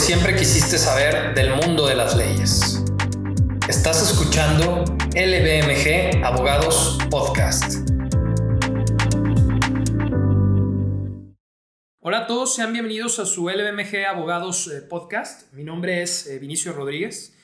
siempre quisiste saber del mundo de las leyes. Estás escuchando LBMG Abogados Podcast. Hola a todos, sean bienvenidos a su LBMG Abogados eh, Podcast. Mi nombre es eh, Vinicio Rodríguez.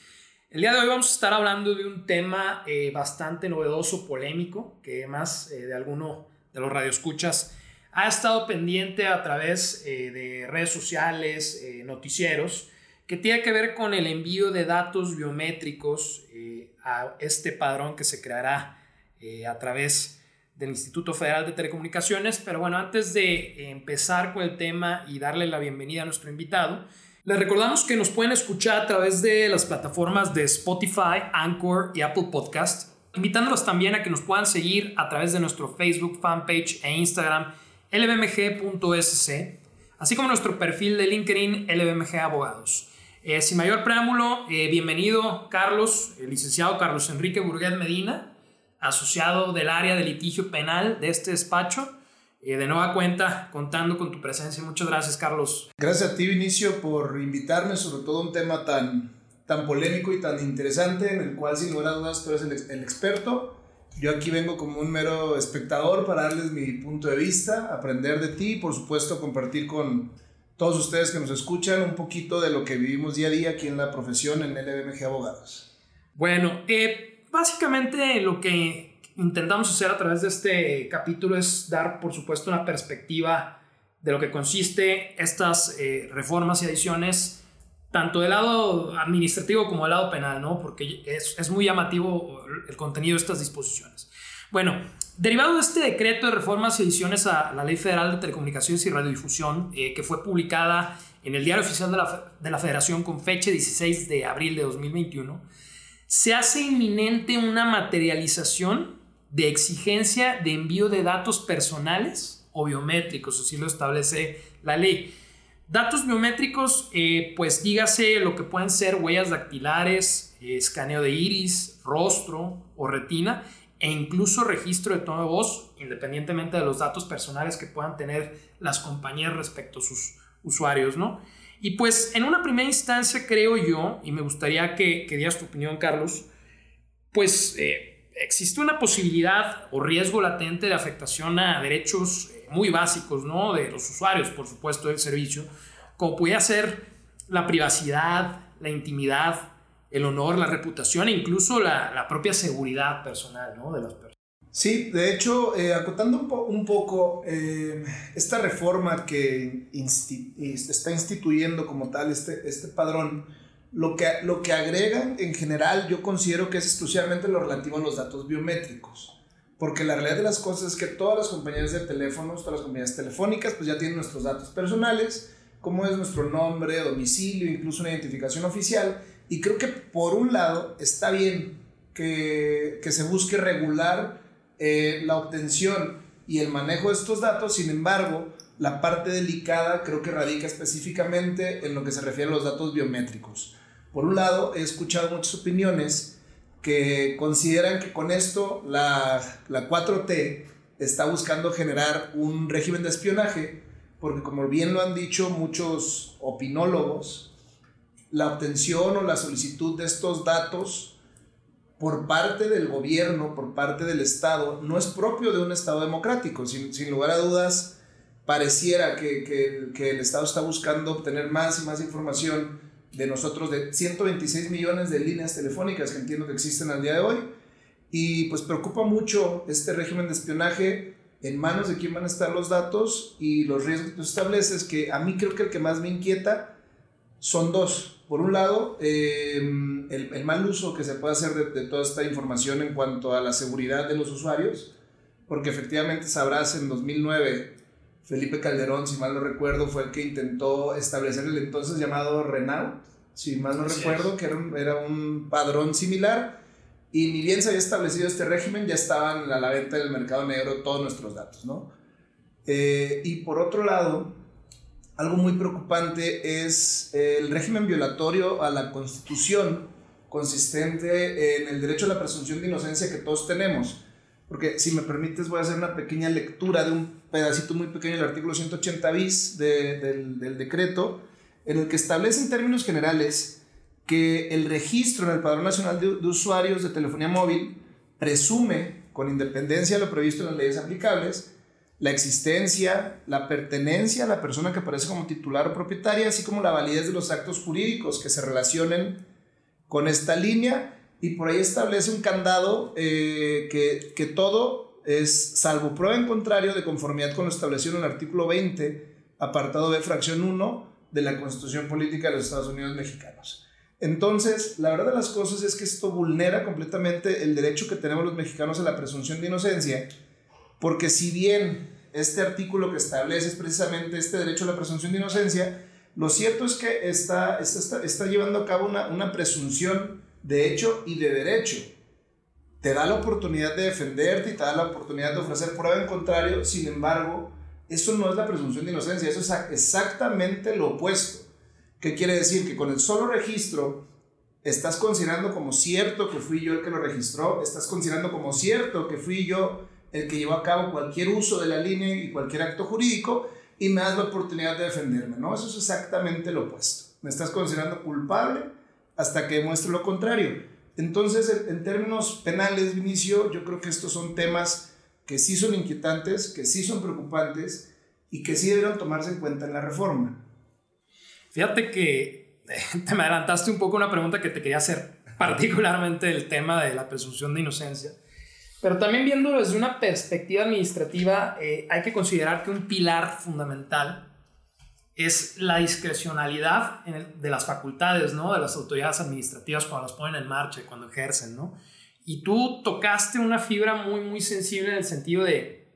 El día de hoy vamos a estar hablando de un tema eh, bastante novedoso, polémico, que más de alguno de los radioescuchas ha estado pendiente a través eh, de redes sociales, eh, noticieros, que tiene que ver con el envío de datos biométricos eh, a este padrón que se creará a través del Instituto Federal de Telecomunicaciones. Pero bueno, antes de empezar con el tema y darle la bienvenida a nuestro invitado, les recordamos que nos pueden escuchar a través de las plataformas de Spotify, Anchor y Apple Podcast, invitándolos también a que nos puedan seguir a través de nuestro Facebook fanpage e Instagram lbmg.sc, así como nuestro perfil de LinkedIn LBMG Abogados. Eh, sin mayor preámbulo, eh, bienvenido Carlos, el licenciado Carlos Enrique Burguet Medina, asociado del área de litigio penal de este despacho. Eh, de nueva cuenta, contando con tu presencia. Muchas gracias, Carlos. Gracias a ti, Vinicio, por invitarme, sobre todo un tema tan, tan polémico y tan interesante, en el cual, sin lugar a dudas, tú eres el, el experto yo aquí vengo como un mero espectador para darles mi punto de vista, aprender de ti y por supuesto compartir con todos ustedes que nos escuchan un poquito de lo que vivimos día a día aquí en la profesión en LBMG Abogados. Bueno, eh, básicamente lo que intentamos hacer a través de este capítulo es dar por supuesto una perspectiva de lo que consiste estas eh, reformas y adiciones tanto del lado administrativo como del lado penal, ¿no? Porque es, es muy llamativo el contenido de estas disposiciones. Bueno, derivado de este decreto de reformas y ediciones a la Ley Federal de Telecomunicaciones y Radiodifusión, eh, que fue publicada en el Diario Oficial de la, de la Federación con fecha 16 de abril de 2021, se hace inminente una materialización de exigencia de envío de datos personales o biométricos, así lo establece la ley. Datos biométricos, eh, pues dígase lo que pueden ser huellas dactilares, eh, escaneo de iris, rostro o retina e incluso registro de tono de voz, independientemente de los datos personales que puedan tener las compañías respecto a sus usuarios, ¿no? Y pues en una primera instancia creo yo, y me gustaría que, que dieras tu opinión, Carlos, pues eh, existe una posibilidad o riesgo latente de afectación a derechos muy básicos, ¿no? De los usuarios, por supuesto, del servicio, como puede ser la privacidad, la intimidad, el honor, la reputación e incluso la, la propia seguridad personal, ¿no? De las personas. Sí, de hecho, eh, acotando un, un poco, eh, esta reforma que está instituyendo como tal este, este padrón, lo que, lo que agregan en general yo considero que es exclusivamente lo relativo a los datos biométricos. Porque la realidad de las cosas es que todas las compañías de teléfonos, todas las compañías telefónicas, pues ya tienen nuestros datos personales, como es nuestro nombre, domicilio, incluso una identificación oficial. Y creo que por un lado está bien que, que se busque regular eh, la obtención y el manejo de estos datos, sin embargo, la parte delicada creo que radica específicamente en lo que se refiere a los datos biométricos. Por un lado, he escuchado muchas opiniones que consideran que con esto la, la 4T está buscando generar un régimen de espionaje, porque como bien lo han dicho muchos opinólogos, la obtención o la solicitud de estos datos por parte del gobierno, por parte del Estado, no es propio de un Estado democrático. Sin, sin lugar a dudas, pareciera que, que, que, el Estado está buscando obtener más y más información de nosotros de 126 millones de líneas telefónicas que entiendo que existen al día de hoy. Y pues preocupa mucho este régimen de espionaje en manos de quién van a estar los datos y los riesgos que tú estableces, que a mí creo que el que más me inquieta son dos. Por un lado, em, el, el, mal uso que se puede hacer de, de, toda esta información en cuanto a la seguridad de los usuarios, porque efectivamente sabrás en 2009 Felipe Calderón, si mal no recuerdo, fue el que intentó establecer el entonces llamado Renault, si mal no recuerdo, que era un, era un, padrón similar. Y ni bien se había establecido este régimen, ya estaban a la venta del mercado negro todos nuestros datos, ¿no? Eh, y por otro lado, algo muy preocupante es el régimen violatorio a la Constitución consistente en el derecho a la presunción de inocencia que todos tenemos. Porque si me permites voy a hacer una pequeña lectura de un pedacito muy pequeño del artículo 180 bis de, del, del, decreto, en el que establece en términos generales que el registro en el Padrón Nacional de, de Usuarios de Telefonía Móvil presume, con independencia de lo previsto en las leyes aplicables, la existencia, la pertenencia a la persona que aparece como titular o propietaria, así como la validez de los actos jurídicos que se relacionen con esta línea y por ahí establece un candado eh, que, que, todo es salvo prueba en contrario de conformidad con lo establecido en el artículo 20, apartado B, fracción 1 de la Constitución Política de los Estados Unidos Mexicanos. Entonces, la verdad de las cosas es que esto vulnera completamente el derecho que tenemos los mexicanos a la presunción de inocencia, porque si bien este artículo que establece precisamente este derecho a la presunción de inocencia, lo cierto es que está, está, está llevando a cabo una, una presunción de hecho y de derecho. Te da la oportunidad de defenderte y te da la oportunidad de ofrecer prueba en contrario, sin embargo, eso no es la presunción de inocencia, eso es exactamente lo opuesto. ¿Qué quiere decir? Que con el solo registro estás considerando como cierto que fui yo el que lo registró, estás considerando como cierto que fui yo el que llevó a cabo cualquier uso de la línea y cualquier acto jurídico y me das la oportunidad de defenderme, ¿no? Eso es exactamente lo opuesto. Me estás considerando culpable hasta que demuestre lo contrario. Entonces, en, términos penales, Vinicio, yo creo que estos son temas que sí son inquietantes, que sí son preocupantes y que sí debieron tomarse en cuenta en la reforma. Fíjate que te me adelantaste un poco una pregunta que te quería hacer, particularmente el tema de la presunción de inocencia. Pero también viéndolo desde una perspectiva administrativa, eh, hay que considerar que un pilar fundamental es la discrecionalidad de las facultades, ¿no? De las autoridades administrativas cuando las ponen en marcha y cuando ejercen, ¿no? Y tú tocaste una fibra muy, muy sensible en el sentido de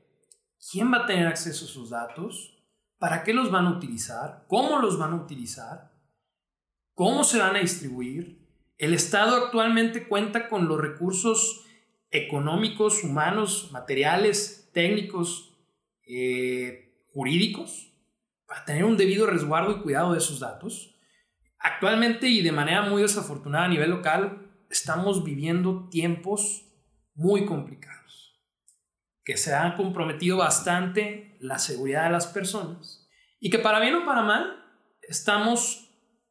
quién va a tener acceso a sus datos, para qué los van a utilizar, cómo los van a utilizar, cómo se van a distribuir. El Estado actualmente cuenta con los recursos económicos, humanos, materiales, técnicos, eh, jurídicos para tener un debido resguardo y cuidado de esos datos. Actualmente y de manera muy desafortunada a nivel local, estamos viviendo tiempos muy complicados, que se han comprometido bastante la seguridad de las personas y que para bien o para mal estamos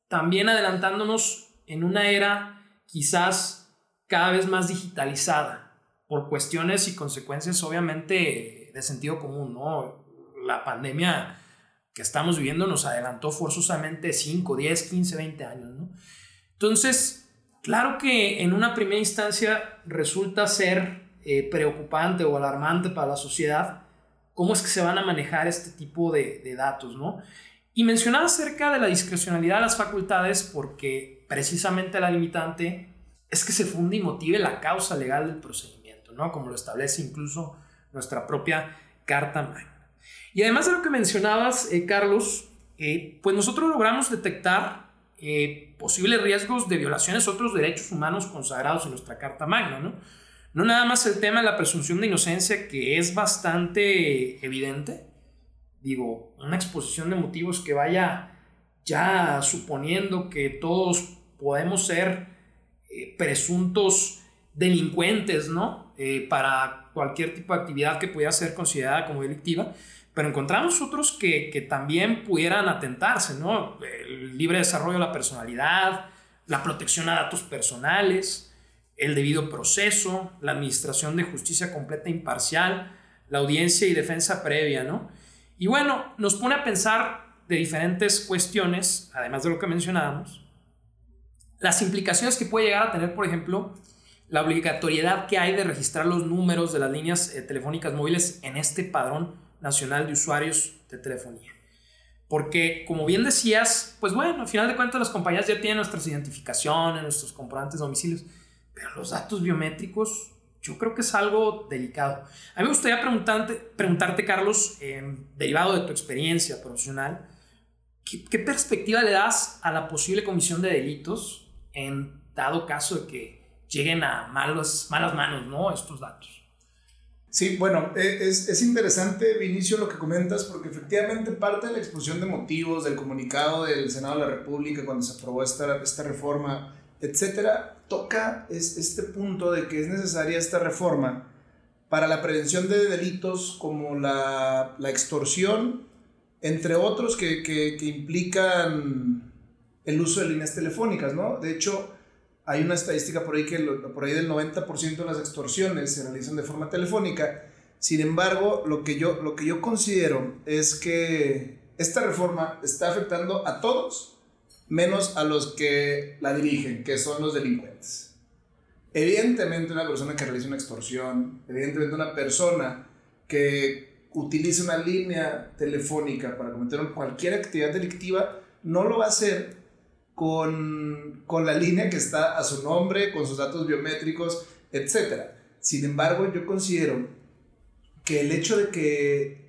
también adelantándonos en una era quizás cada vez más digitalizada por cuestiones y consecuencias obviamente de sentido común, ¿no? La pandemia estamos viviendo nos adelantó forzosamente 5, 10, 15, 20 años. ¿no? Entonces, claro que en una primera instancia resulta ser eh, preocupante o alarmante para la sociedad cómo es que se van a manejar este tipo de, datos. ¿no? Y mencionaba acerca de la discrecionalidad de las facultades porque precisamente la limitante es que se funde y motive la causa legal del procedimiento, ¿no? como lo establece incluso nuestra propia Carta. Y además de lo que mencionabas, eh, Carlos, eh, pues nosotros logramos detectar eh, posibles riesgos de violaciones a otros derechos humanos consagrados en nuestra Carta Magna, ¿no? No nada más el tema de la presunción de inocencia, que es bastante evidente. Digo, una exposición de motivos que vaya ya suponiendo que todos podemos ser presuntos delincuentes, ¿no? Para cualquier tipo de actividad que pudiera ser considerada como delictiva pero encontramos otros que, que también pudieran atentarse, ¿no? El libre desarrollo de la personalidad, la protección a datos personales, el debido proceso, la administración de justicia completa e imparcial, la audiencia y defensa previa, ¿no? Y bueno, nos pone a pensar de diferentes cuestiones, además de lo que mencionábamos, las implicaciones que puede llegar a tener, por ejemplo, la obligatoriedad que hay de registrar los números de las líneas eh, telefónicas móviles en este padrón Nacional de Usuarios de Telefonía. Porque, como bien decías, pues bueno, al final de cuentas las compañías ya tienen nuestras identificaciones, nuestros comprobantes de domicilios, pero los datos biométricos yo creo que es algo delicado. A mí me gustaría preguntarte, preguntarte Carlos, em, derivado de tu experiencia profesional, ¿qué, ¿qué, perspectiva le das a la posible comisión de delitos en dado caso de que lleguen a malas, malas manos ¿no? estos datos? Sí, bueno, e, es, es, interesante, Vinicio, lo que comentas, porque efectivamente parte de la exposición de motivos del comunicado del Senado de la República cuando se aprobó esta, esta reforma, etcétera, toca es, este punto de que es necesaria esta reforma para la prevención de delitos como la, la extorsión, entre otros que, que, que implican el uso de líneas telefónicas, ¿no? De hecho, hay una estadística por ahí que por ahí del 90% de las extorsiones se realizan de forma telefónica. Sin embargo, lo que yo, lo que yo considero es que esta reforma está afectando a todos, menos a los que la dirigen, que son los delincuentes. Evidentemente una persona que realiza una extorsión, evidentemente una persona que utilice una línea telefónica para cometer cualquier actividad delictiva, no lo va a hacer con, con la línea que está a su nombre, con sus datos biométricos, etc. Sin embargo, yo considero que el hecho de que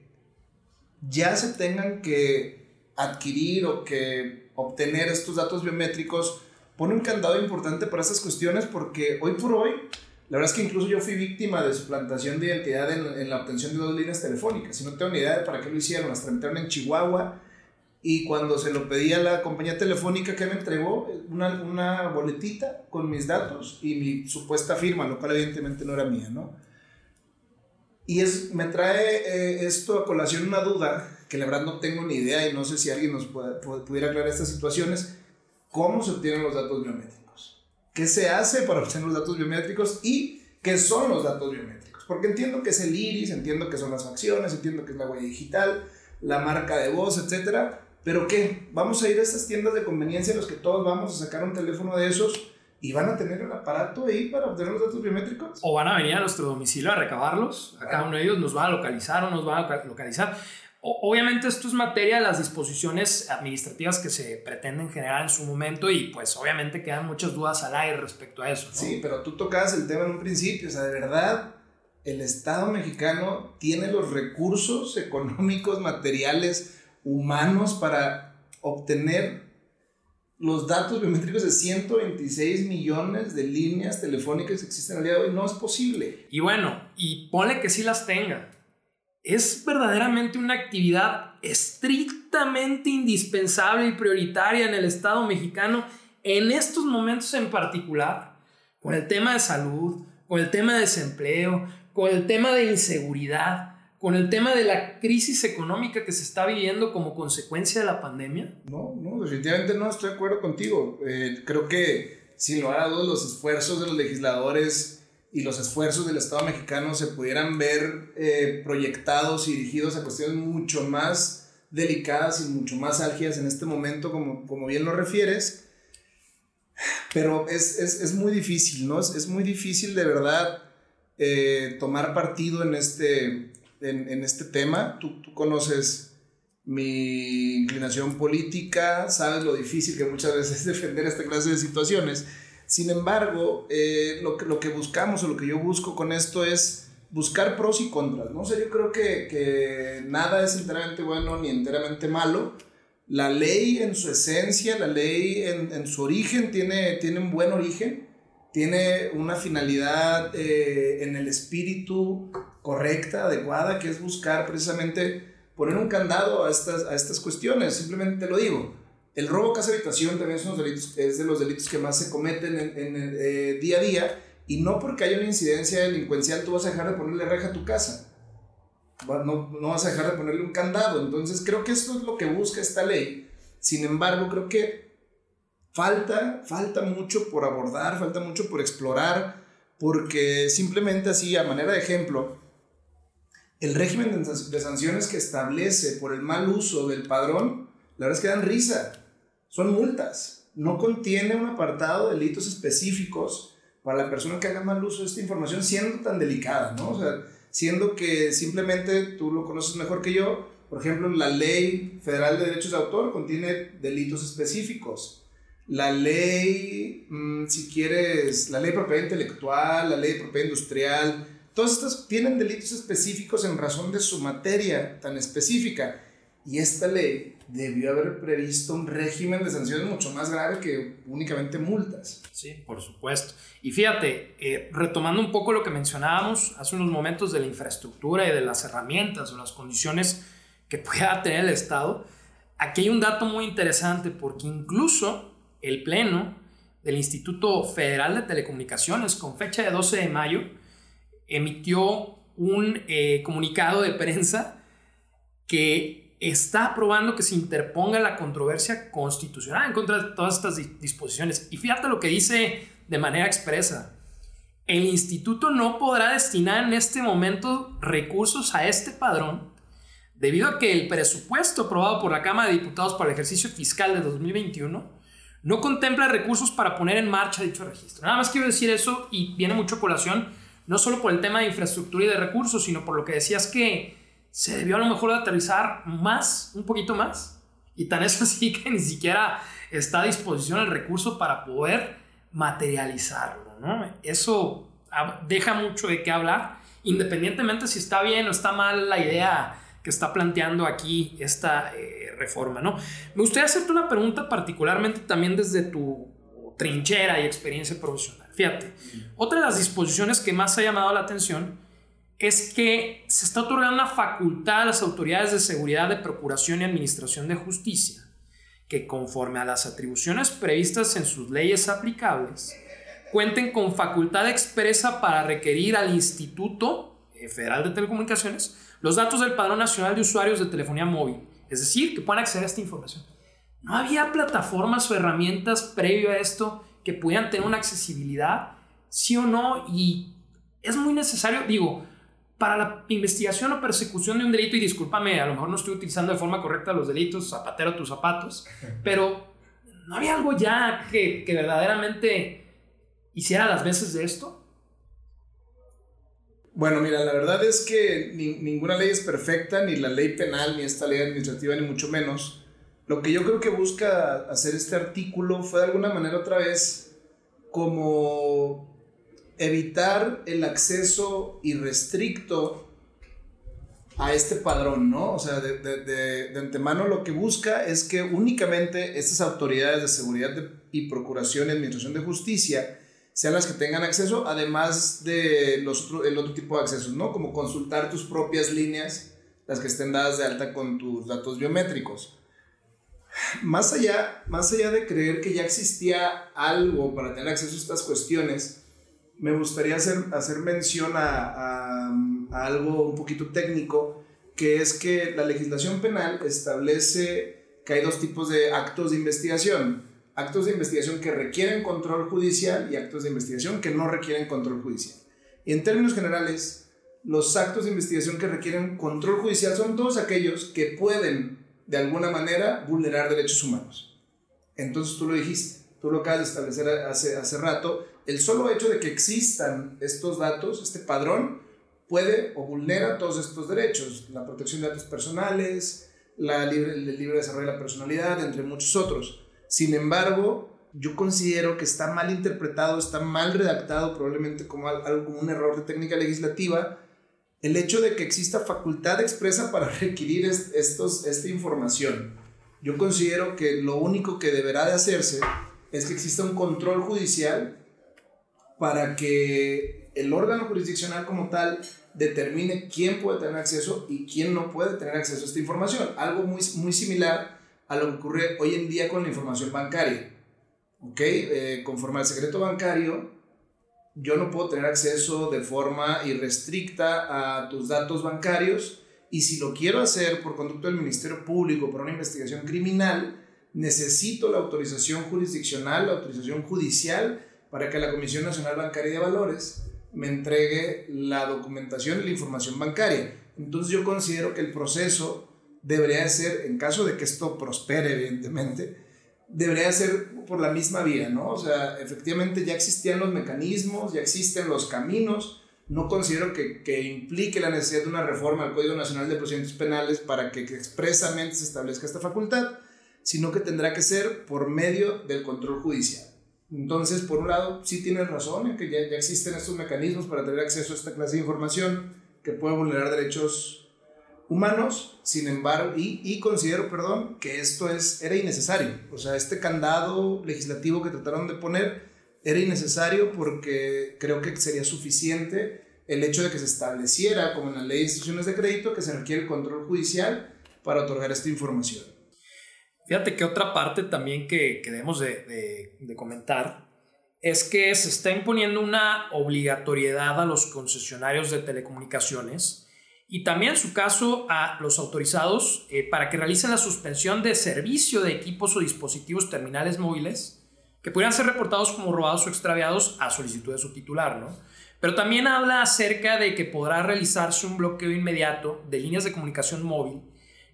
ya se tengan que adquirir o que obtener estos datos biométricos pone un candado importante para estas cuestiones porque hoy por hoy la verdad es que incluso yo fui víctima de suplantación de identidad en, la obtención de dos líneas telefónicas. Y no tengo ni idea de para qué lo hicieron. Las tramitaron en Chihuahua. Y cuando se lo pedí a la compañía telefónica que me entregó, una, una boletita con mis datos y mi supuesta firma, lo cual evidentemente no era mía, ¿no? Y es, me trae eh, esto a colación una duda, que la verdad no tengo ni idea y no sé si alguien nos pudiera aclarar estas situaciones. ¿Cómo se obtienen los datos biométricos? qué se hace para obtener los datos biométricos y qué son los datos biométricos. Porque entiendo que es el iris, entiendo que son las facciones, entiendo que es la huella digital, la marca de voz, etc. Pero ¿qué? Vamos a ir a estas tiendas de conveniencia en las que todos vamos a sacar un teléfono de esos y van a tener el aparato ahí para obtener los datos biométricos. O van a venir a nuestro domicilio a recabarlos. A cada uno de ellos nos va a localizar o nos va a localizar. Obviamente esto es materia de las disposiciones administrativas que se pretenden generar en su momento y pues obviamente quedan muchas dudas al aire respecto a eso. Sí, pero tú tocabas el tema en un principio, o sea, de verdad, el Estado mexicano tiene los recursos económicos, materiales, humanos para obtener los datos biométricos de 126 millones de líneas telefónicas que existen al día de hoy. No es posible. Y bueno, y ponle que sí las tenga es verdaderamente una actividad estrictamente indispensable y prioritaria en el Estado mexicano en estos momentos en particular, con el tema de salud, con el tema de desempleo, con el tema de inseguridad, con el tema de la crisis económica que se está viviendo como consecuencia de la pandemia? No, no, definitivamente no estoy de acuerdo contigo. Eh, creo que sin lugar a dudas los esfuerzos de los legisladores y los esfuerzos del Estado mexicano se pudieran ver eh, proyectados y dirigidos a cuestiones mucho más delicadas y mucho más álgidas en este momento, como, como bien lo refieres. Pero es, es, es muy difícil, ¿no? Es, es, muy difícil de verdad eh, tomar partido en este, en, este tema. Tú, tú conoces mi inclinación política, sabes lo difícil que muchas veces es defender esta clase de situaciones. Sin embargo, eh, lo, que, lo que buscamos o lo que yo busco con esto es buscar pros y contras, ¿no? Sea, yo creo que, que nada es enteramente bueno ni enteramente malo. La ley en su esencia, la ley en, en su origen tiene, tiene un buen origen, tiene una finalidad eh, en el espíritu correcta, adecuada, que es buscar precisamente poner un candado a estas, a estas cuestiones. Simplemente lo digo. El robo casa habitación también es, delitos, es de los delitos que más se cometen en, en eh, día a día y no porque haya una incidencia delincuencial tú vas a dejar de ponerle reja a tu casa. No, no vas a dejar de ponerle un candado. Entonces creo que esto es lo que busca esta ley. Sin embargo, creo que falta, falta mucho por abordar, falta mucho por explorar, porque simplemente así, a manera de ejemplo, el régimen de sanciones que establece por el mal uso del padrón, la verdad es que dan risa son multas. No contiene un apartado de delitos específicos para la persona que haga mal uso de esta información, siendo tan delicada, ¿no? O sea, siendo que simplemente tú lo conoces mejor que yo, por ejemplo, la ley federal de derechos de autor contiene delitos específicos. La ley, mm, si quieres, la ley de propiedad intelectual, la ley de propiedad industrial, todas estas tienen delitos específicos en razón de su materia tan específica. Y esta ley debió haber previsto un régimen de sanciones mucho más grave que únicamente multas. Sí, por supuesto. Y fíjate, eh, retomando un poco lo que mencionábamos hace unos momentos de la infraestructura y de las herramientas o las condiciones que pueda tener el Estado, aquí hay un dato muy interesante porque incluso el Pleno del Instituto Federal de Telecomunicaciones, con fecha de 12 de mayo, emitió un eh, comunicado de prensa que está aprobando que se interponga la controversia constitucional en contra de todas estas disposiciones. Y fíjate lo que dice de manera expresa. El instituto no podrá destinar en este momento recursos a este padrón debido a que el presupuesto aprobado por la Cámara de Diputados para el ejercicio fiscal de 2021 no contempla recursos para poner en marcha dicho registro. Nada más quiero decir eso y viene mucho colación, no solo por el tema de infraestructura y de recursos, sino por lo que decías que se debió a lo mejor de aterrizar más, un poquito más. Y tan es así que ni siquiera está a disposición el recurso para poder materializarlo. ¿no? Eso deja mucho de qué hablar, independientemente si está bien o está mal la idea que está planteando aquí esta eh, reforma. ¿no? Me gustaría hacerte una pregunta particularmente también desde tu trinchera y experiencia profesional. Fíjate, otra de las disposiciones que más ha llamado la atención es que se está otorgando una facultad a las autoridades de seguridad de procuración y administración de justicia, que conforme a las atribuciones previstas en sus leyes aplicables, cuenten con facultad expresa para requerir al Instituto Federal de Telecomunicaciones los datos del Padrón Nacional de Usuarios de Telefonía Móvil, es decir, que puedan acceder a esta información. No había plataformas o herramientas previo a esto que pudieran tener una accesibilidad, sí o no, y es muy necesario, digo, para la investigación o persecución de un delito, y discúlpame, a lo mejor no estoy utilizando de forma correcta los delitos, zapatero tus zapatos, pero ¿no había algo ya que, que verdaderamente hiciera las veces de esto? Bueno, mira, la verdad es que ninguna ley es perfecta, ni la ley penal, ni esta ley administrativa, ni mucho menos. Lo que yo creo que busca hacer este artículo fue de alguna manera otra vez como evitar el acceso irrestricto a este padrón, ¿no? O sea, de, antemano lo que busca es que únicamente estas autoridades de seguridad y procuración y administración de justicia sean las que tengan acceso, además de los el otro tipo de accesos, ¿no? Como consultar tus propias líneas, las que estén dadas de alta con tus datos biométricos. Más allá, más allá de creer que ya existía algo para tener acceso a estas cuestiones, me gustaría hacer, hacer mención a, a, algo un poquito técnico, que es que la legislación penal establece que hay dos tipos de actos de investigación. Actos de investigación que requieren control judicial y actos de investigación que no requieren control judicial. Y en términos generales, los actos de investigación que requieren control judicial son todos aquellos que pueden, de alguna manera, vulnerar derechos humanos. Entonces tú lo dijiste, tú lo acabas de establecer hace, hace rato, el solo hecho de que existan estos datos, este padrón, puede o vulnera todos estos derechos, la protección de datos personales, la libre, el libre desarrollo de la personalidad, entre muchos otros. Sin embargo, yo considero que está mal interpretado, está mal redactado, probablemente como un error de técnica legislativa, el hecho de que exista facultad expresa para requerir esta información. Yo considero que lo único que deberá de hacerse es que exista un control judicial para que el órgano jurisdiccional como tal determine quién puede tener acceso y quién no puede tener acceso a esta información. Algo muy, muy similar a lo que ocurre hoy en día con la información bancaria. ¿Ok? Eh, conforme al secreto bancario, yo no puedo tener acceso de forma irrestricta a tus datos bancarios y si lo quiero hacer por conducto del Ministerio Público por una investigación criminal, necesito la autorización jurisdiccional, la autorización judicial para que la Comisión Nacional Bancaria de Valores me entregue la documentación y la información bancaria. Entonces yo considero que el proceso debería ser, en caso de que esto prospere, evidentemente, debería ser por la misma vía, ¿no? O sea, efectivamente ya existían los mecanismos, ya existen los caminos. No considero que, que implique la necesidad de una reforma al Código Nacional de Procedimientos Penales para que, expresamente se establezca esta facultad, sino que tendrá que ser por medio del control judicial. Entonces, por un lado, sí tienes razón en que ya, ya, existen estos mecanismos para tener acceso a esta clase de información que puede vulnerar derechos humanos, sin embargo, y, considero, perdón, que esto es, era innecesario. O sea, este candado legislativo que trataron de poner era innecesario porque creo que sería suficiente el hecho de que se estableciera, como en la ley de instituciones de crédito, que se requiere el control judicial para otorgar esta información. Fíjate que otra parte también que, debemos de, de, comentar es que se está imponiendo una obligatoriedad a los concesionarios de telecomunicaciones y también en su caso a los autorizados eh, para que realicen la suspensión de servicio de equipos o dispositivos terminales móviles que pudieran ser reportados como robados o extraviados a solicitud de su titular, ¿no? Pero también habla acerca de que podrá realizarse un bloqueo inmediato de líneas de comunicación móvil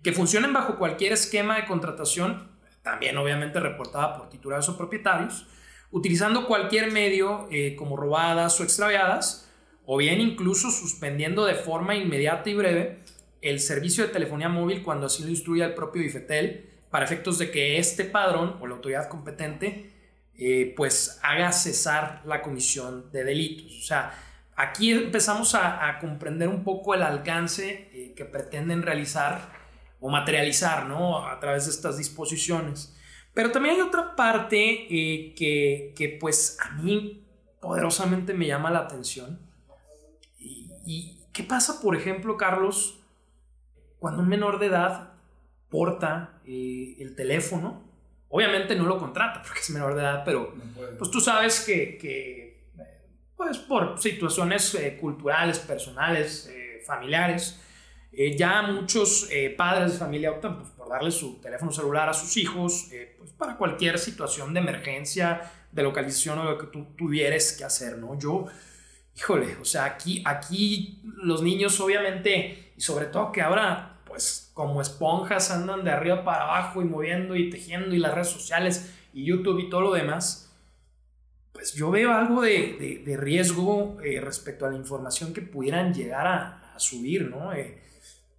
que funcionen bajo cualquier esquema de contratación, también obviamente reportada por titulares o propietarios, utilizando cualquier medio eh, como robadas o extraviadas, o bien incluso suspendiendo de forma inmediata y breve el servicio de telefonía móvil cuando así lo instruya el propio IFETEL para efectos de que este padrón o la autoridad competente eh, pues haga cesar la comisión de delitos. O sea, aquí empezamos a, comprender un poco el alcance eh, que pretenden realizar o materializar ¿no? a través de estas disposiciones. Pero también hay otra parte eh, que, que pues a mí poderosamente me llama la atención ¿Y qué pasa, por ejemplo, Carlos, cuando un menor de edad porta eh, el teléfono? Obviamente no lo contrata porque es menor de edad, pero pues tú sabes que, pues por situaciones eh, culturales, personales, eh, familiares, ya muchos padres de familia optan pues, por darle su teléfono celular a sus hijos pues, para cualquier situación de emergencia, de localización o lo que tú tuvieras que hacer, ¿no? Yo híjole, o sea, aquí, aquí los niños obviamente, y sobre todo que ahora, pues como esponjas andan de arriba para abajo y moviendo y tejiendo y las redes sociales y YouTube y todo lo demás, pues yo veo algo de, de, riesgo eh, respecto a la información que pudieran llegar a, subir, ¿no? Eh,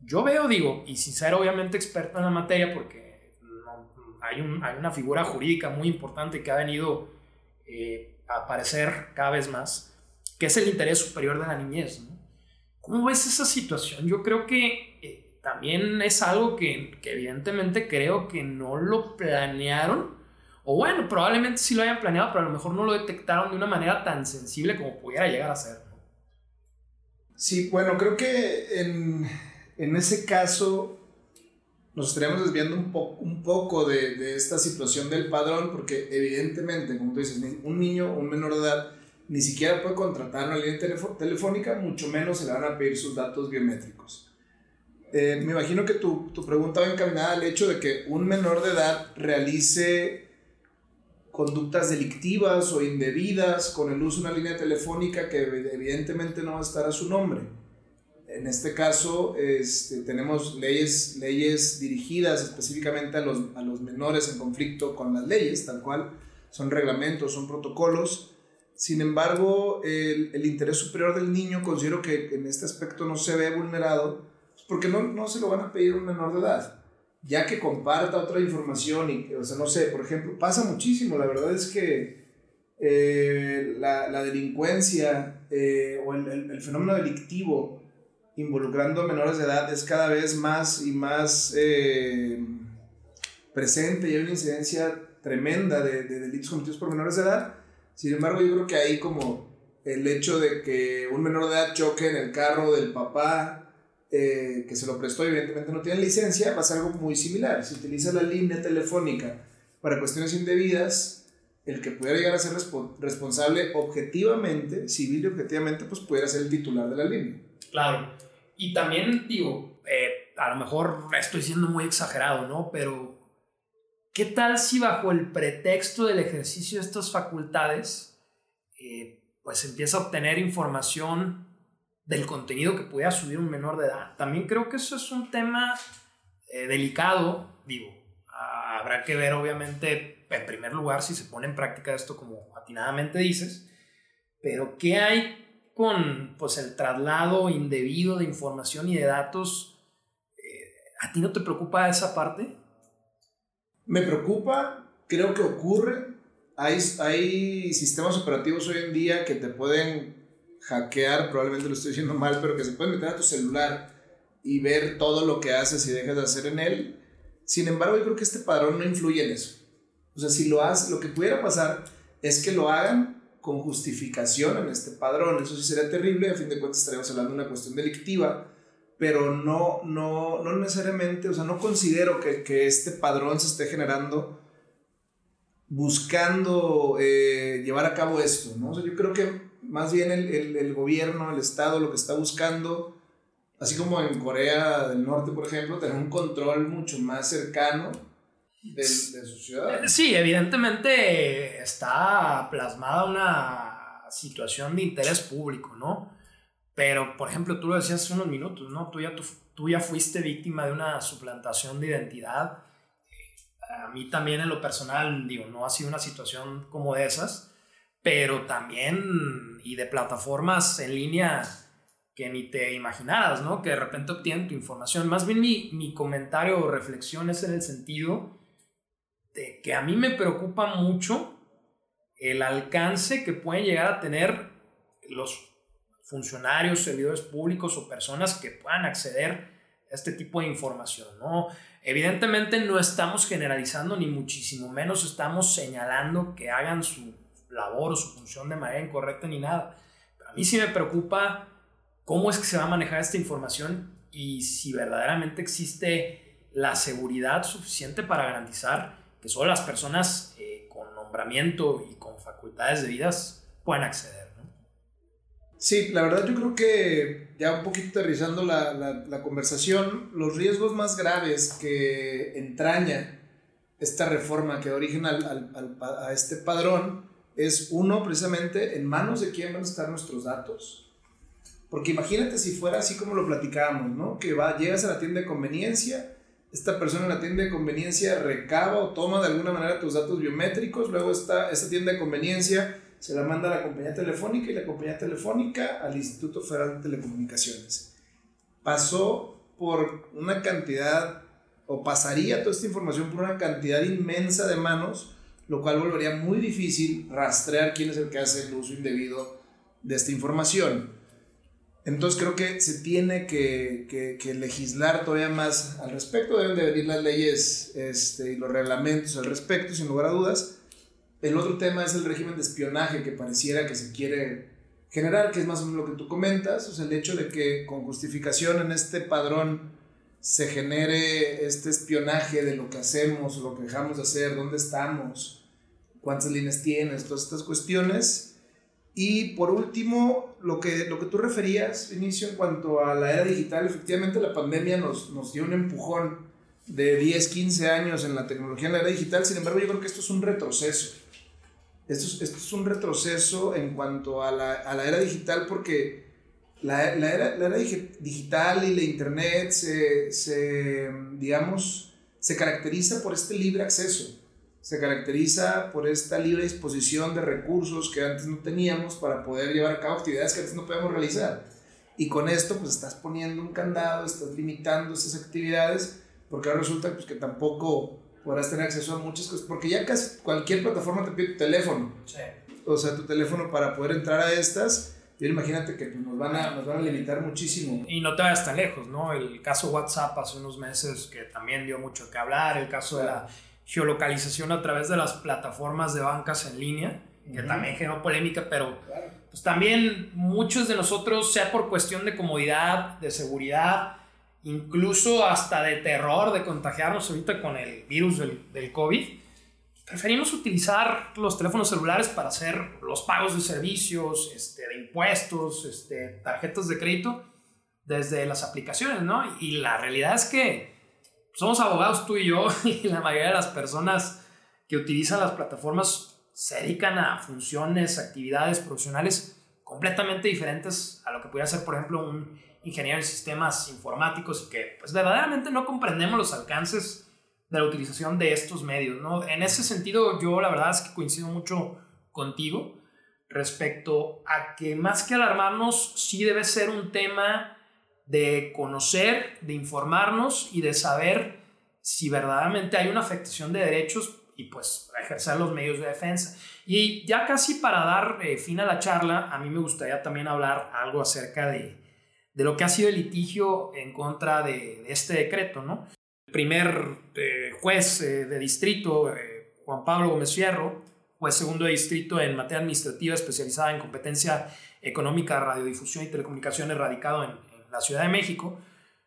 yo veo, digo, y sin ser obviamente experto en la materia, porque hay, un, hay, una figura jurídica muy importante que ha venido eh, a aparecer cada vez más, que es el interés superior de la niñez. ¿Cómo ves esa situación? Yo creo que eh, también es algo que, que, evidentemente creo que no lo planearon, o bueno, probablemente sí lo hayan planeado, pero a lo mejor no lo detectaron de una manera tan sensible como pudiera llegar a ser. Sí, bueno, creo que en, en ese caso nos estaríamos desviando un, un poco de, de, esta situación del padrón, porque evidentemente, como tú dices, un niño, un menor de edad, ni siquiera puede contratar una línea telefónica, mucho menos se le van a pedir sus datos biométricos. Eh, me imagino que tu, tu, pregunta va encaminada al hecho de que un menor de edad realice conductas delictivas o indebidas con el uso de una línea telefónica que evidentemente no va a estar a su nombre. En este caso, este, tenemos leyes, leyes dirigidas específicamente a los, a los menores en conflicto con las leyes, tal cual son reglamentos, son protocolos sin embargo, el, el, interés superior del niño considero que en este aspecto no se ve vulnerado porque no, no se lo van a pedir a un menor de edad, ya que comparta otra información y, o sea, no sé, por ejemplo, pasa muchísimo, la verdad es que eh, la, la, delincuencia eh, o el, el, fenómeno delictivo involucrando a menores de edad es cada vez más y más eh, presente y hay una incidencia tremenda de, de delitos cometidos por menores de edad sin embargo, yo creo que ahí como el hecho de que un menor de edad choque en el carro del papá eh, que se lo prestó, evidentemente no tiene licencia, va a ser algo muy similar. Si utiliza la línea telefónica para cuestiones indebidas, el que pudiera llegar a ser responsable objetivamente, civil y objetivamente, pues pudiera ser el titular de la línea. Claro. Y también digo, eh, a lo mejor estoy siendo muy exagerado, ¿no? Pero ¿Qué tal si bajo el pretexto del ejercicio de estas facultades, eh, pues empieza a obtener información del contenido que pueda subir un menor de edad? También creo que eso es un tema eh, delicado, digo, habrá que ver obviamente en primer lugar si se pone en práctica esto como atinadamente dices, pero ¿qué hay con pues, el traslado indebido de información y de datos? Eh, ¿A ti no te preocupa esa parte? Me preocupa, creo que ocurre. Hay, hay sistemas operativos hoy en día que te pueden hackear, probablemente lo estoy diciendo mal, pero que se pueden meter a tu celular y ver todo lo que haces y dejas de hacer en él. Sin embargo, yo creo que este padrón no influye en eso. O sea, si lo hace, lo que pudiera pasar es que lo hagan con justificación en este padrón. Eso sí sería terrible, a fin de cuentas estaríamos hablando de una cuestión delictiva pero no, no, no necesariamente, o sea, no considero que, que este padrón se esté generando buscando eh, llevar a cabo esto, ¿no? O sea, yo creo que más bien el, el, gobierno, el Estado, lo que está buscando así como en Corea del Norte, por ejemplo, tener un control mucho más cercano de, de su ciudad. Sí, evidentemente está plasmada una situación de interés público, ¿no? Pero, por ejemplo, tú lo decías hace unos minutos, ¿no? Tú ya, tú, ya fuiste víctima de una suplantación de identidad. A mí también en lo personal, digo, no ha sido una situación como de esas, pero también, y de plataformas en línea que ni te imaginaras, ¿no? Que de repente obtienen tu información. Más bien mi, mi comentario o reflexión es en el sentido de que a mí me preocupa mucho el alcance que pueden llegar a tener los funcionarios, servidores públicos o personas que puedan acceder a este tipo de información, ¿no? Evidentemente no estamos generalizando ni muchísimo menos estamos señalando que hagan su labor o su función de manera incorrecta ni nada. Pero a mí sí me preocupa cómo es que se va a manejar esta información y si verdaderamente existe la seguridad suficiente para garantizar que solo las personas eh, con nombramiento y con facultades debidas puedan acceder. Sí, la verdad yo creo que ya un poquito aterrizando la, la, conversación, los riesgos más graves que entraña esta reforma que da origen al, al, a este padrón es uno precisamente en manos de quién van a estar nuestros datos porque imagínate si fuera así como lo platicábamos, ¿no? Que va, llegas a la tienda de conveniencia, esta persona en la tienda de conveniencia recaba o toma de alguna manera tus datos biométricos, luego esta, esta tienda de conveniencia se la manda a la compañía telefónica y la compañía telefónica al Instituto Federal de Telecomunicaciones. Pasó por una cantidad, o pasaría toda esta información por una cantidad inmensa de manos, lo cual volvería muy difícil rastrear quién es el que hace el uso indebido de esta información. Entonces creo que se tiene que, legislar todavía más al respecto, deben de venir las leyes este, y los reglamentos al respecto, sin lugar a dudas. El otro tema es el régimen de espionaje que pareciera que se quiere generar, que es más o menos lo que tú comentas, o sea, el hecho de que con justificación en este padrón se genere este espionaje de lo que hacemos, lo que dejamos de hacer, dónde estamos, cuántas líneas tienes, todas estas cuestiones y por último, lo que, lo que tú referías, Inicio, en cuanto a la era digital, efectivamente la pandemia nos, nos dio un empujón de 10, 15 años en la tecnología en la era digital, sin embargo yo creo que esto es un retroceso. Esto es, esto es un retroceso en cuanto a la, a la era digital porque la, la, era, la, era, digital y la internet se, se, digamos, se caracteriza por este libre acceso se caracteriza por esta libre disposición de recursos que antes no teníamos para poder llevar a cabo actividades que antes no podíamos realizar. Y con esto pues estás poniendo un candado, estás limitando esas actividades, porque ahora resulta pues, que tampoco podrás tener acceso a muchas cosas, porque ya casi cualquier plataforma te pide tu teléfono. Sí. O sea, tu teléfono para poder entrar a estas. Y imagínate que pues, nos, van a, nos van a limitar muchísimo. Y no te vayas tan lejos, ¿no? El caso WhatsApp hace unos meses que también dio mucho que hablar, el caso de la geolocalización a través de las plataformas de bancas en línea, que también generó polémica, pero pues también muchos de nosotros, sea por cuestión de comodidad, de seguridad, incluso hasta de terror de contagiarnos ahorita con el virus del, del COVID, preferimos utilizar los teléfonos celulares para hacer los pagos de servicios, este, de impuestos, este, tarjetas de crédito desde las aplicaciones, ¿no? Y la realidad es que somos abogados tú y yo y la mayoría de las personas que utilizan las plataformas se dedican a funciones, actividades profesionales completamente diferentes a lo que pudiera ser, por ejemplo, un ingeniero en sistemas informáticos y que pues verdaderamente no comprendemos los alcances de la utilización de estos medios, ¿no? En ese sentido, yo la verdad es que coincido mucho contigo respecto a que más que alarmarnos, sí debe ser un tema de conocer, de informarnos y de saber si verdaderamente hay una afectación de derechos y pues ejercer los medios de defensa. Y ya casi para dar eh, fin a la charla, a mí me gustaría también hablar algo acerca de, de lo que ha sido el litigio en contra de, este decreto, ¿no? El primer eh, juez eh, de distrito, Juan Pablo Gómez Fierro, juez segundo de distrito en materia administrativa especializada en competencia económica, radiodifusión y telecomunicaciones, radicado en, la Ciudad de México,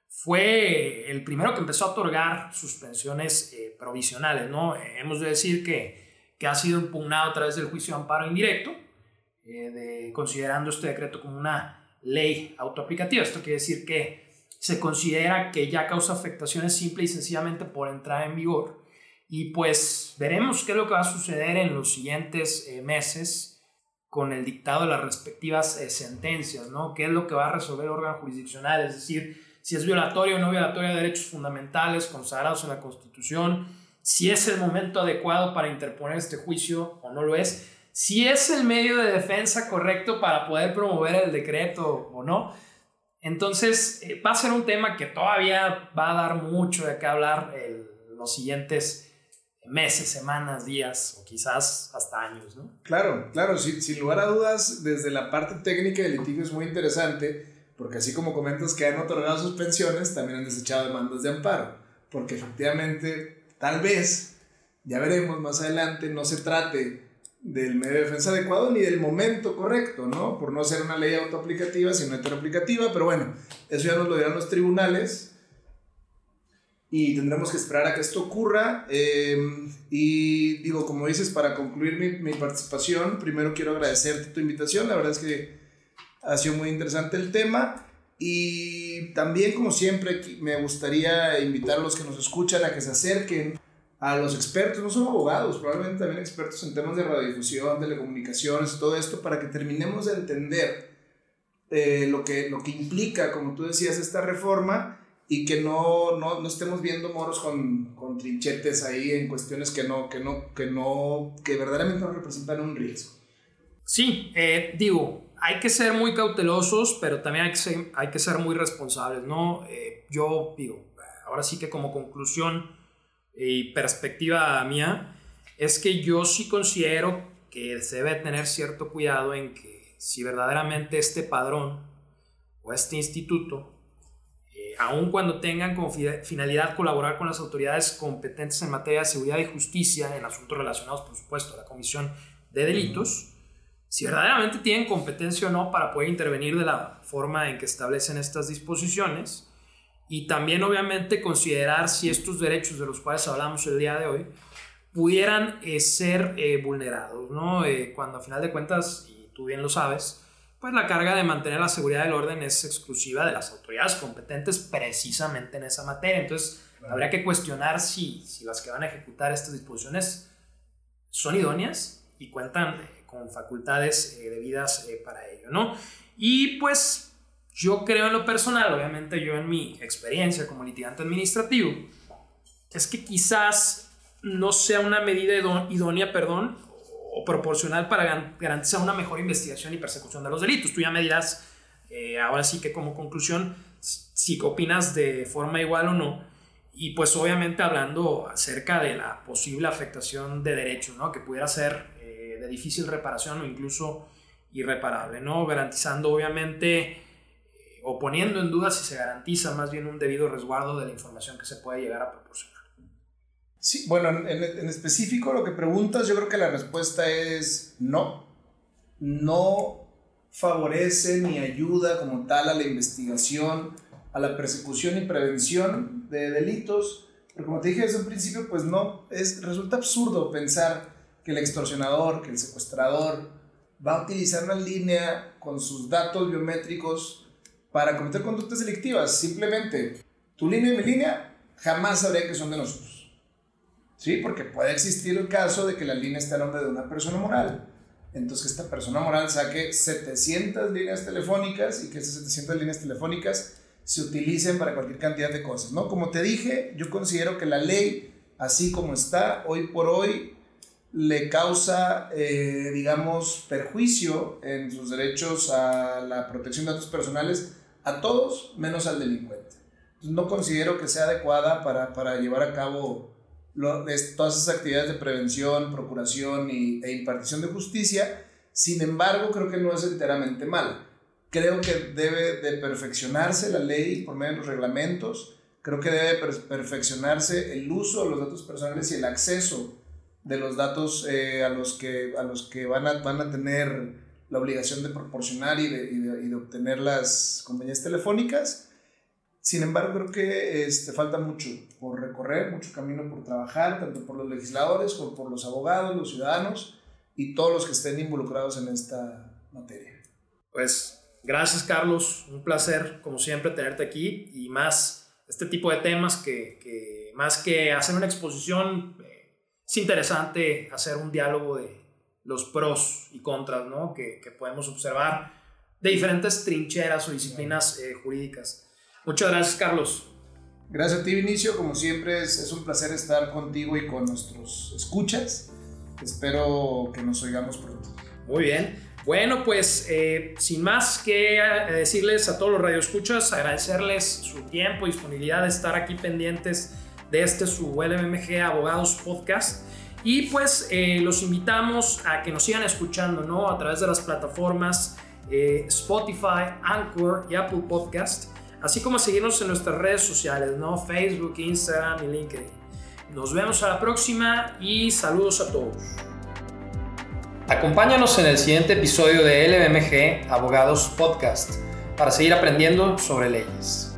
fue el primero que empezó a otorgar suspensiones eh, provisionales. ¿no? Eh, hemos de decir que, que, ha sido impugnado a través del juicio de amparo indirecto, eh, de, considerando este decreto como una ley autoaplicativa. Esto quiere decir que se considera que ya causa afectaciones simple y sencillamente por entrar en vigor. Y pues veremos qué es lo que va a suceder en los siguientes eh, meses con el dictado de las respectivas eh, sentencias, ¿no? ¿Qué es lo que va a resolver el órgano jurisdiccional? Es decir, si es violatorio o no violatorio de derechos fundamentales consagrados en la Constitución, si es el momento adecuado para interponer este juicio o no lo es, si es el medio de defensa correcto para poder promover el decreto o no. Entonces, eh, va a ser un tema que todavía va a dar mucho de qué hablar en los siguientes meses, semanas, días o quizás hasta años, ¿no? Claro, claro, sin, sin lugar a dudas, desde la parte técnica del litigio es muy interesante, porque así como comentas que han otorgado suspensiones, también han desechado demandas de amparo, porque efectivamente, tal vez, ya veremos más adelante, no se trate del medio de defensa adecuado ni del momento correcto, ¿no? Por no ser una ley autoaplicativa, sino heteroaplicativa, pero bueno, eso ya nos lo dirán los tribunales y tendremos que esperar a que esto ocurra. Em, y digo, como dices, para concluir mi, mi, participación, primero quiero agradecerte tu invitación, la verdad es que ha sido muy interesante el tema. Y también, como siempre, me gustaría invitar a los que nos escuchan a que se acerquen a los expertos, no son abogados, probablemente también expertos en temas de radiodifusión, telecomunicaciones, todo esto, para que terminemos de entender eh, lo, que, lo que implica, como tú decías, esta reforma y que no, no, no estemos viendo moros con, con, trinchetes ahí en cuestiones que no, que no, que no, que verdaderamente no representan un riesgo. Sí, eh, digo, hay que ser muy cautelosos, pero también hay que ser, hay que ser muy responsables, ¿no? Eh, yo digo, ahora sí que como conclusión y perspectiva mía, es que yo sí considero que se debe tener cierto cuidado en que si verdaderamente este padrón o este instituto aun cuando tengan como finalidad colaborar con las autoridades competentes en materia de seguridad y justicia en asuntos relacionados, por supuesto, a la comisión de delitos, si verdaderamente tienen competencia o no para poder intervenir de la forma en que establecen estas disposiciones y también obviamente considerar si estos derechos de los cuales hablamos el día de hoy pudieran eh, ser eh, vulnerados, ¿no? Eh, cuando a final de cuentas, y tú bien lo sabes, pues la carga de mantener la seguridad del orden es exclusiva de las autoridades competentes precisamente en esa materia. Entonces, habría que cuestionar si, si las que van a ejecutar estas disposiciones son idóneas y cuentan eh, con facultades eh, debidas eh, para ello, ¿no? Y pues yo creo en lo personal, obviamente yo en mi experiencia como litigante administrativo, es que quizás no sea una medida idónea, perdón, o proporcional para garantizar una mejor investigación y persecución de los delitos. Tú ya me dirás, eh, ahora sí que como conclusión, si opinas de forma igual o no. Y pues obviamente hablando acerca de la posible afectación de derechos, ¿no? Que pudiera ser eh, de difícil reparación o incluso irreparable, ¿no? Garantizando obviamente o poniendo en duda si se garantiza más bien un debido resguardo de la información que se puede llegar a proporcionar. Sí, bueno, en, en, específico lo que preguntas, yo creo que la respuesta es no. No favorece ni ayuda como tal a la investigación, a la persecución y prevención de delitos. Pero como te dije desde un principio, pues no, es, resulta absurdo pensar que el extorsionador, que el secuestrador va a utilizar una línea con sus datos biométricos para cometer conductas delictivas. Simplemente, tu línea y mi línea jamás sabría que son de nosotros. ¿sí? Porque puede existir el caso de que la línea esté a nombre de una persona moral. Entonces, que esta persona moral saque 700 líneas telefónicas y que esas 700 líneas telefónicas se utilicen para cualquier cantidad de cosas, ¿no? Como te dije, yo considero que la ley, así como está, hoy por hoy, le causa, eh, digamos, perjuicio en sus derechos a la protección de datos personales a todos, menos al delincuente. No considero que sea adecuada para, para llevar a cabo todas esas actividades de prevención, procuración y, e impartición de justicia. Sin embargo, creo que no es enteramente mal. Creo que debe de perfeccionarse la ley por medio de los reglamentos. Creo que debe perfeccionarse el uso de los datos personales y el acceso de los datos eh, a los que, a los que van, a, van a tener la obligación de proporcionar y y de obtener las compañías telefónicas sin embargo, creo que este, falta mucho por recorrer, mucho camino por trabajar, tanto por los legisladores como por los abogados, los ciudadanos y todos los que estén involucrados en esta materia. Pues Gracias, Carlos. Un placer, como siempre, tenerte aquí y más este tipo de temas que, que más que hacer una exposición, eh, es interesante hacer un diálogo de los pros y contras ¿no? que, que podemos observar de diferentes trincheras o disciplinas eh, jurídicas. Muchas gracias, Carlos. Gracias a ti, Vinicio. Como siempre, es, es, un placer estar contigo y con nuestros escuchas. Espero que nos oigamos pronto. Muy bien. Bueno, pues eh, sin más que eh, decirles a todos los radioescuchas, agradecerles su tiempo y disponibilidad de estar aquí pendientes de este su LMG Abogados Podcast. Y pues eh, los invitamos a que nos sigan escuchando, ¿no? A través de las plataformas eh, Spotify, Anchor y Apple Podcast, así como seguirnos en nuestras redes sociales, ¿no? Facebook, Instagram y LinkedIn. Nos vemos a la próxima y saludos a todos. Acompáñanos en el siguiente episodio de LMG Abogados Podcast para seguir aprendiendo sobre leyes.